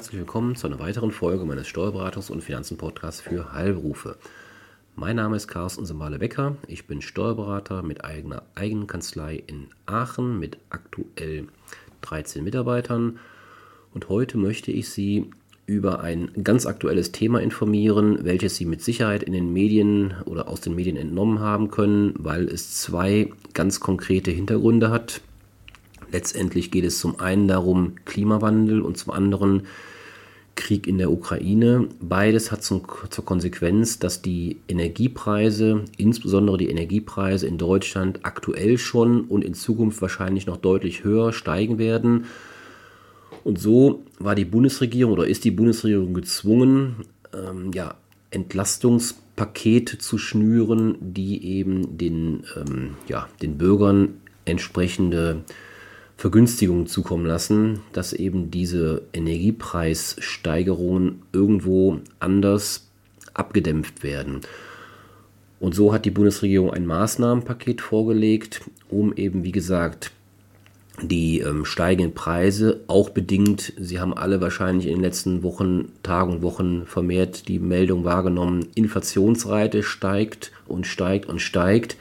Herzlich willkommen zu einer weiteren Folge meines Steuerberatungs- und Finanzen-Podcasts für Heilberufe. Mein Name ist Carsten Semale-Becker. Ich bin Steuerberater mit eigener eigenen Kanzlei in Aachen mit aktuell 13 Mitarbeitern. Und heute möchte ich Sie über ein ganz aktuelles Thema informieren, welches Sie mit Sicherheit in den Medien oder aus den Medien entnommen haben können, weil es zwei ganz konkrete Hintergründe hat. Letztendlich geht es zum einen darum Klimawandel und zum anderen Krieg in der Ukraine. Beides hat zum, zur Konsequenz, dass die Energiepreise, insbesondere die Energiepreise in Deutschland aktuell schon und in Zukunft wahrscheinlich noch deutlich höher steigen werden. Und so war die Bundesregierung oder ist die Bundesregierung gezwungen, ähm, ja, Entlastungspakete zu schnüren, die eben den, ähm, ja, den Bürgern entsprechende Vergünstigungen zukommen lassen, dass eben diese Energiepreissteigerungen irgendwo anders abgedämpft werden. Und so hat die Bundesregierung ein Maßnahmenpaket vorgelegt, um eben, wie gesagt, die ähm, steigenden Preise, auch bedingt, Sie haben alle wahrscheinlich in den letzten Wochen, Tagen und Wochen vermehrt die Meldung wahrgenommen, Inflationsrate steigt und steigt und steigt.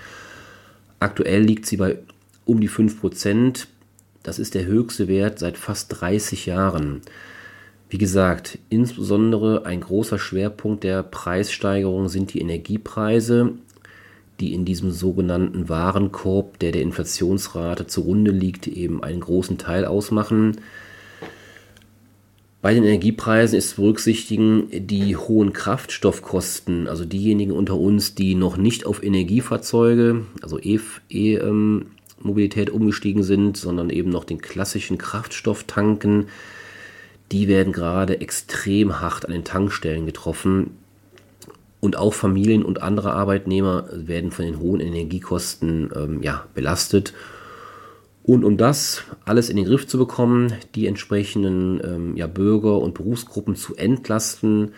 Aktuell liegt sie bei um die 5 Prozent. Das ist der höchste Wert seit fast 30 Jahren. Wie gesagt, insbesondere ein großer Schwerpunkt der Preissteigerung sind die Energiepreise, die in diesem sogenannten Warenkorb, der der Inflationsrate zugrunde liegt, eben einen großen Teil ausmachen. Bei den Energiepreisen ist zu berücksichtigen die hohen Kraftstoffkosten, also diejenigen unter uns, die noch nicht auf Energiefahrzeuge, also E, e ähm, Mobilität umgestiegen sind, sondern eben noch den klassischen Kraftstofftanken. Die werden gerade extrem hart an den Tankstellen getroffen. Und auch Familien und andere Arbeitnehmer werden von den hohen Energiekosten ähm, ja, belastet. Und um das alles in den Griff zu bekommen, die entsprechenden ähm, ja, Bürger und Berufsgruppen zu entlasten,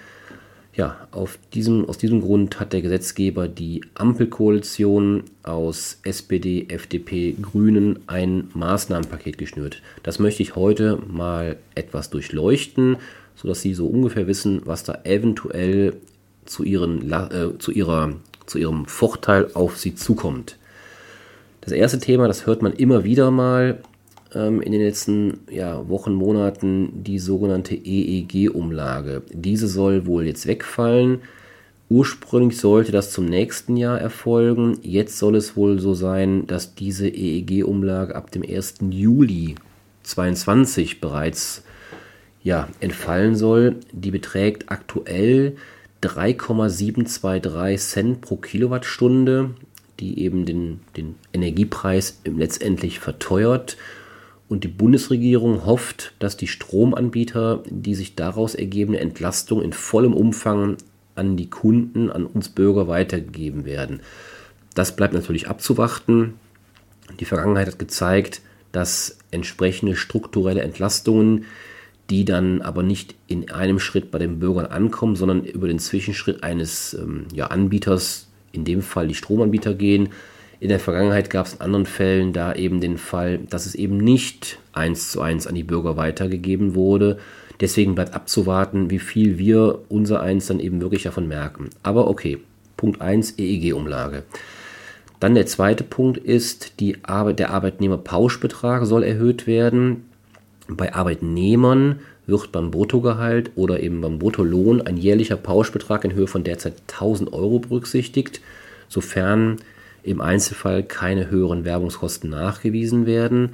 ja, auf diesem, aus diesem Grund hat der Gesetzgeber die Ampelkoalition aus SPD, FDP, Grünen ein Maßnahmenpaket geschnürt. Das möchte ich heute mal etwas durchleuchten, sodass Sie so ungefähr wissen, was da eventuell zu, ihren, äh, zu, ihrer, zu Ihrem Vorteil auf Sie zukommt. Das erste Thema, das hört man immer wieder mal, ähm, in den letzten ja, Wochen, Monaten die sogenannte EEG-Umlage. Diese soll wohl jetzt wegfallen. Ursprünglich sollte das zum nächsten Jahr erfolgen. Jetzt soll es wohl so sein, dass diese EEG-Umlage ab dem 1. Juli 2022 bereits ja, entfallen soll. Die beträgt aktuell 3,723 Cent pro Kilowattstunde, die eben den, den Energiepreis letztendlich verteuert. Und die Bundesregierung hofft, dass die Stromanbieter die sich daraus ergebende Entlastung in vollem Umfang an die Kunden, an uns Bürger weitergegeben werden. Das bleibt natürlich abzuwarten. Die Vergangenheit hat gezeigt, dass entsprechende strukturelle Entlastungen, die dann aber nicht in einem Schritt bei den Bürgern ankommen, sondern über den Zwischenschritt eines ähm, ja, Anbieters, in dem Fall die Stromanbieter gehen, in der Vergangenheit gab es in anderen Fällen da eben den Fall, dass es eben nicht eins zu eins an die Bürger weitergegeben wurde. Deswegen bleibt abzuwarten, wie viel wir unser eins dann eben wirklich davon merken. Aber okay, Punkt 1 EEG-Umlage. Dann der zweite Punkt ist, die Arbeit, der Arbeitnehmerpauschbetrag soll erhöht werden. Bei Arbeitnehmern wird beim Bruttogehalt oder eben beim Bruttolohn ein jährlicher Pauschbetrag in Höhe von derzeit 1000 Euro berücksichtigt, sofern im Einzelfall keine höheren Werbungskosten nachgewiesen werden.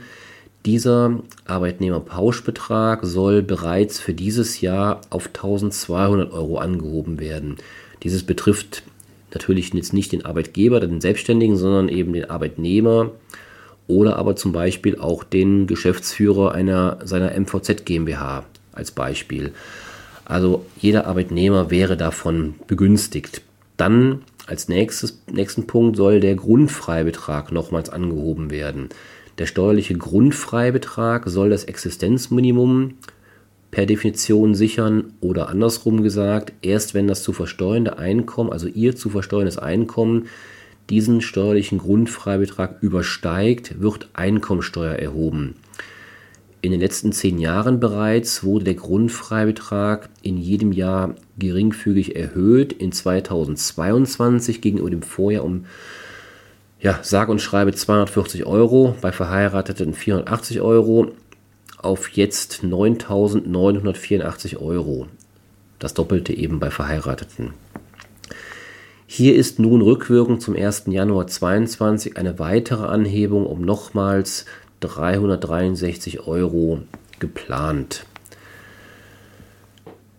Dieser Arbeitnehmerpauschbetrag soll bereits für dieses Jahr auf 1200 Euro angehoben werden. Dieses betrifft natürlich jetzt nicht den Arbeitgeber, den Selbstständigen, sondern eben den Arbeitnehmer oder aber zum Beispiel auch den Geschäftsführer einer seiner MVZ GmbH als Beispiel. Also jeder Arbeitnehmer wäre davon begünstigt. Dann als nächstes, nächsten Punkt soll der Grundfreibetrag nochmals angehoben werden. Der steuerliche Grundfreibetrag soll das Existenzminimum per Definition sichern oder andersrum gesagt, erst wenn das zu versteuernde Einkommen, also ihr zu versteuerndes Einkommen, diesen steuerlichen Grundfreibetrag übersteigt, wird Einkommensteuer erhoben. In den letzten zehn Jahren bereits wurde der Grundfreibetrag in jedem Jahr geringfügig erhöht. In 2022 gegenüber dem Vorjahr um ja, sage und schreibe 240 Euro, bei Verheirateten 480 Euro auf jetzt 9.984 Euro. Das Doppelte eben bei Verheirateten. Hier ist nun rückwirkend zum 1. Januar 2022 eine weitere Anhebung um nochmals 363 Euro geplant.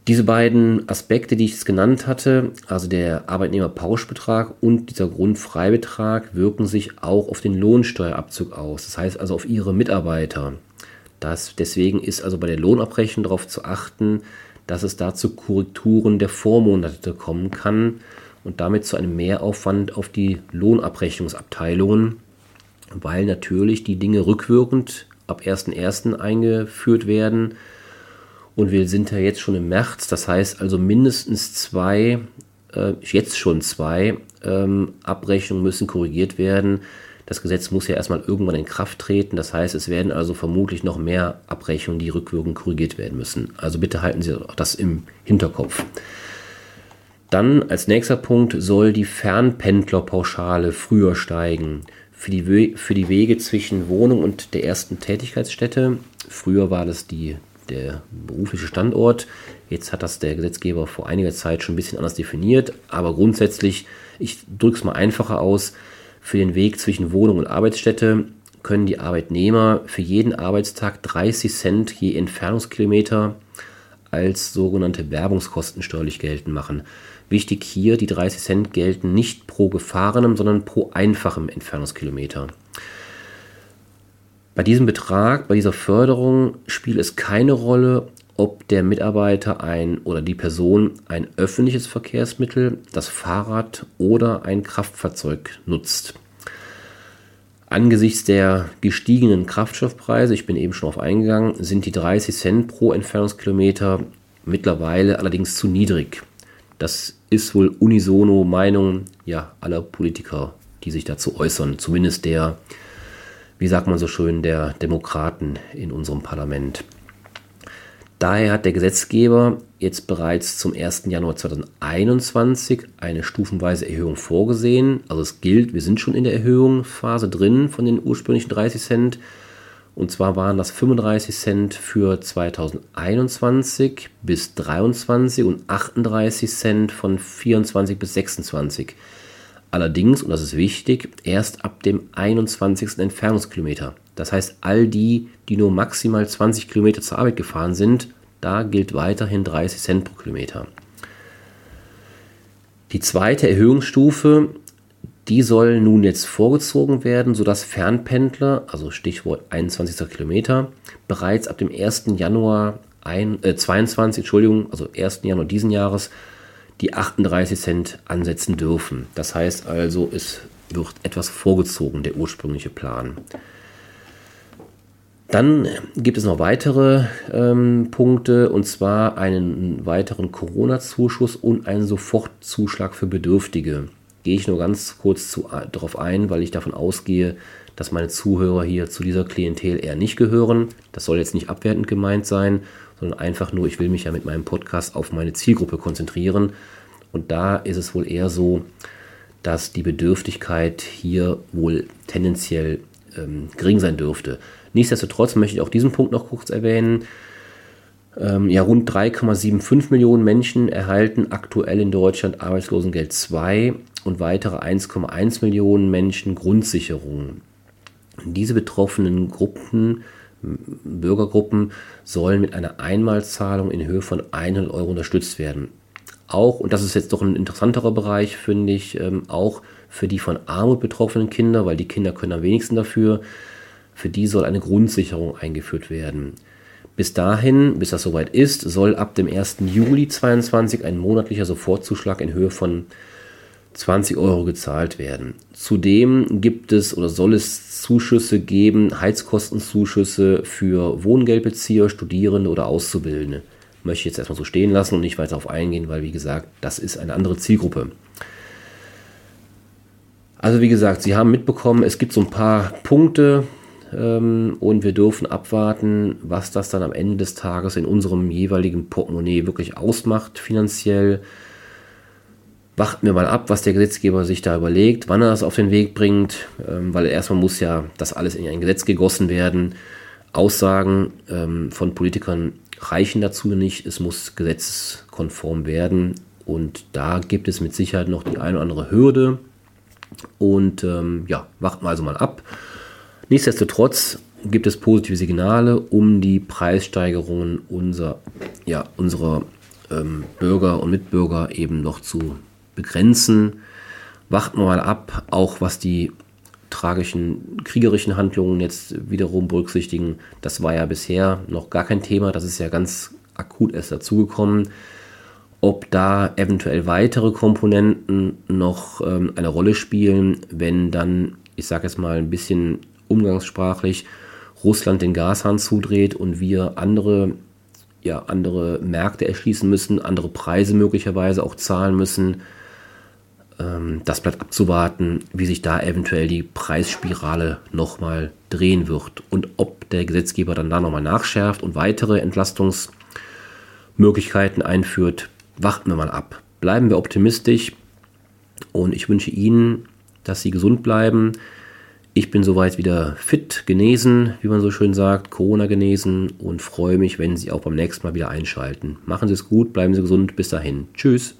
Diese beiden Aspekte, die ich jetzt genannt hatte, also der Arbeitnehmerpauschbetrag und dieser Grundfreibetrag, wirken sich auch auf den Lohnsteuerabzug aus. Das heißt also auf Ihre Mitarbeiter. Das, deswegen ist also bei der Lohnabrechnung darauf zu achten, dass es dazu Korrekturen der Vormonate kommen kann und damit zu einem Mehraufwand auf die Lohnabrechnungsabteilungen, weil natürlich die Dinge rückwirkend ab 1.1. eingeführt werden und wir sind ja jetzt schon im März, das heißt also mindestens zwei, äh, jetzt schon zwei ähm, Abrechnungen müssen korrigiert werden. Das Gesetz muss ja erstmal irgendwann in Kraft treten. Das heißt, es werden also vermutlich noch mehr Abrechnungen, die rückwirkend korrigiert werden müssen. Also bitte halten Sie auch das im Hinterkopf. Dann als nächster Punkt soll die Fernpendlerpauschale früher steigen. Für die, für die Wege zwischen Wohnung und der ersten Tätigkeitsstätte. Früher war das die der berufliche Standort. Jetzt hat das der Gesetzgeber vor einiger Zeit schon ein bisschen anders definiert, aber grundsätzlich, ich drücke es mal einfacher aus, für den Weg zwischen Wohnung und Arbeitsstätte können die Arbeitnehmer für jeden Arbeitstag 30 Cent je Entfernungskilometer als sogenannte Werbungskosten steuerlich geltend machen. Wichtig hier, die 30 Cent gelten nicht pro gefahrenem, sondern pro einfachem Entfernungskilometer. Bei diesem Betrag, bei dieser Förderung spielt es keine Rolle, ob der Mitarbeiter ein oder die Person ein öffentliches Verkehrsmittel, das Fahrrad oder ein Kraftfahrzeug nutzt. Angesichts der gestiegenen Kraftstoffpreise, ich bin eben schon auf eingegangen, sind die 30 Cent pro Entfernungskilometer mittlerweile allerdings zu niedrig. Das ist wohl unisono Meinung ja, aller Politiker, die sich dazu äußern, zumindest der wie sagt man so schön, der Demokraten in unserem Parlament. Daher hat der Gesetzgeber jetzt bereits zum 1. Januar 2021 eine stufenweise Erhöhung vorgesehen. Also es gilt, wir sind schon in der Erhöhungsphase drin von den ursprünglichen 30 Cent. Und zwar waren das 35 Cent für 2021 bis 23 und 38 Cent von 24 bis 26. Allerdings, und das ist wichtig, erst ab dem 21. Entfernungskilometer. Das heißt, all die, die nur maximal 20 Kilometer zur Arbeit gefahren sind, da gilt weiterhin 30 Cent pro Kilometer. Die zweite Erhöhungsstufe, die soll nun jetzt vorgezogen werden, sodass Fernpendler, also Stichwort 21. Kilometer, bereits ab dem 1. Januar ein, äh, 22, Entschuldigung, also 1. Januar diesen Jahres die 38 Cent ansetzen dürfen. Das heißt also, es wird etwas vorgezogen, der ursprüngliche Plan. Dann gibt es noch weitere ähm, Punkte und zwar einen weiteren Corona-Zuschuss und einen Sofortzuschlag für Bedürftige. Gehe ich nur ganz kurz äh, darauf ein, weil ich davon ausgehe, dass meine Zuhörer hier zu dieser Klientel eher nicht gehören. Das soll jetzt nicht abwertend gemeint sein, sondern einfach nur, ich will mich ja mit meinem Podcast auf meine Zielgruppe konzentrieren. Und da ist es wohl eher so, dass die Bedürftigkeit hier wohl tendenziell ähm, gering sein dürfte. Nichtsdestotrotz möchte ich auch diesen Punkt noch kurz erwähnen. Ähm, ja, rund 3,75 Millionen Menschen erhalten aktuell in Deutschland Arbeitslosengeld 2 und weitere 1,1 Millionen Menschen Grundsicherungen. Diese betroffenen Gruppen Bürgergruppen sollen mit einer Einmalzahlung in Höhe von 100 Euro unterstützt werden. Auch, und das ist jetzt doch ein interessanterer Bereich, finde ich, ähm, auch für die von Armut betroffenen Kinder, weil die Kinder können am wenigsten dafür, für die soll eine Grundsicherung eingeführt werden. Bis dahin, bis das soweit ist, soll ab dem 1. Juli 2022 ein monatlicher Sofortzuschlag in Höhe von 20 Euro gezahlt werden. Zudem gibt es oder soll es Zuschüsse geben, Heizkostenzuschüsse für Wohngeldbezieher, Studierende oder Auszubildende. Möchte ich jetzt erstmal so stehen lassen und nicht weiter darauf eingehen, weil wie gesagt, das ist eine andere Zielgruppe. Also wie gesagt, Sie haben mitbekommen, es gibt so ein paar Punkte, ähm, und wir dürfen abwarten, was das dann am Ende des Tages in unserem jeweiligen Portemonnaie wirklich ausmacht finanziell. Warten wir mal ab, was der Gesetzgeber sich da überlegt, wann er das auf den Weg bringt, ähm, weil erstmal muss ja das alles in ein Gesetz gegossen werden. Aussagen ähm, von Politikern reichen dazu nicht, es muss gesetzeskonform werden und da gibt es mit Sicherheit noch die eine oder andere Hürde. Und ähm, ja, warten wir also mal ab. Nichtsdestotrotz gibt es positive Signale, um die Preissteigerungen unser, ja, unserer ähm, Bürger und Mitbürger eben noch zu begrenzen. Warten wir mal ab, auch was die tragischen kriegerischen Handlungen jetzt wiederum berücksichtigen. Das war ja bisher noch gar kein Thema. Das ist ja ganz akut erst dazugekommen. Ob da eventuell weitere Komponenten noch ähm, eine Rolle spielen, wenn dann, ich sage jetzt mal ein bisschen umgangssprachlich, Russland den Gashahn zudreht und wir andere, ja, andere Märkte erschließen müssen, andere Preise möglicherweise auch zahlen müssen ähm, das bleibt abzuwarten, wie sich da eventuell die Preisspirale nochmal drehen wird und ob der Gesetzgeber dann da nochmal nachschärft und weitere Entlastungsmöglichkeiten einführt. Warten wir mal ab. Bleiben wir optimistisch und ich wünsche Ihnen, dass Sie gesund bleiben. Ich bin soweit wieder fit, genesen, wie man so schön sagt, Corona genesen und freue mich, wenn Sie auch beim nächsten Mal wieder einschalten. Machen Sie es gut, bleiben Sie gesund, bis dahin. Tschüss.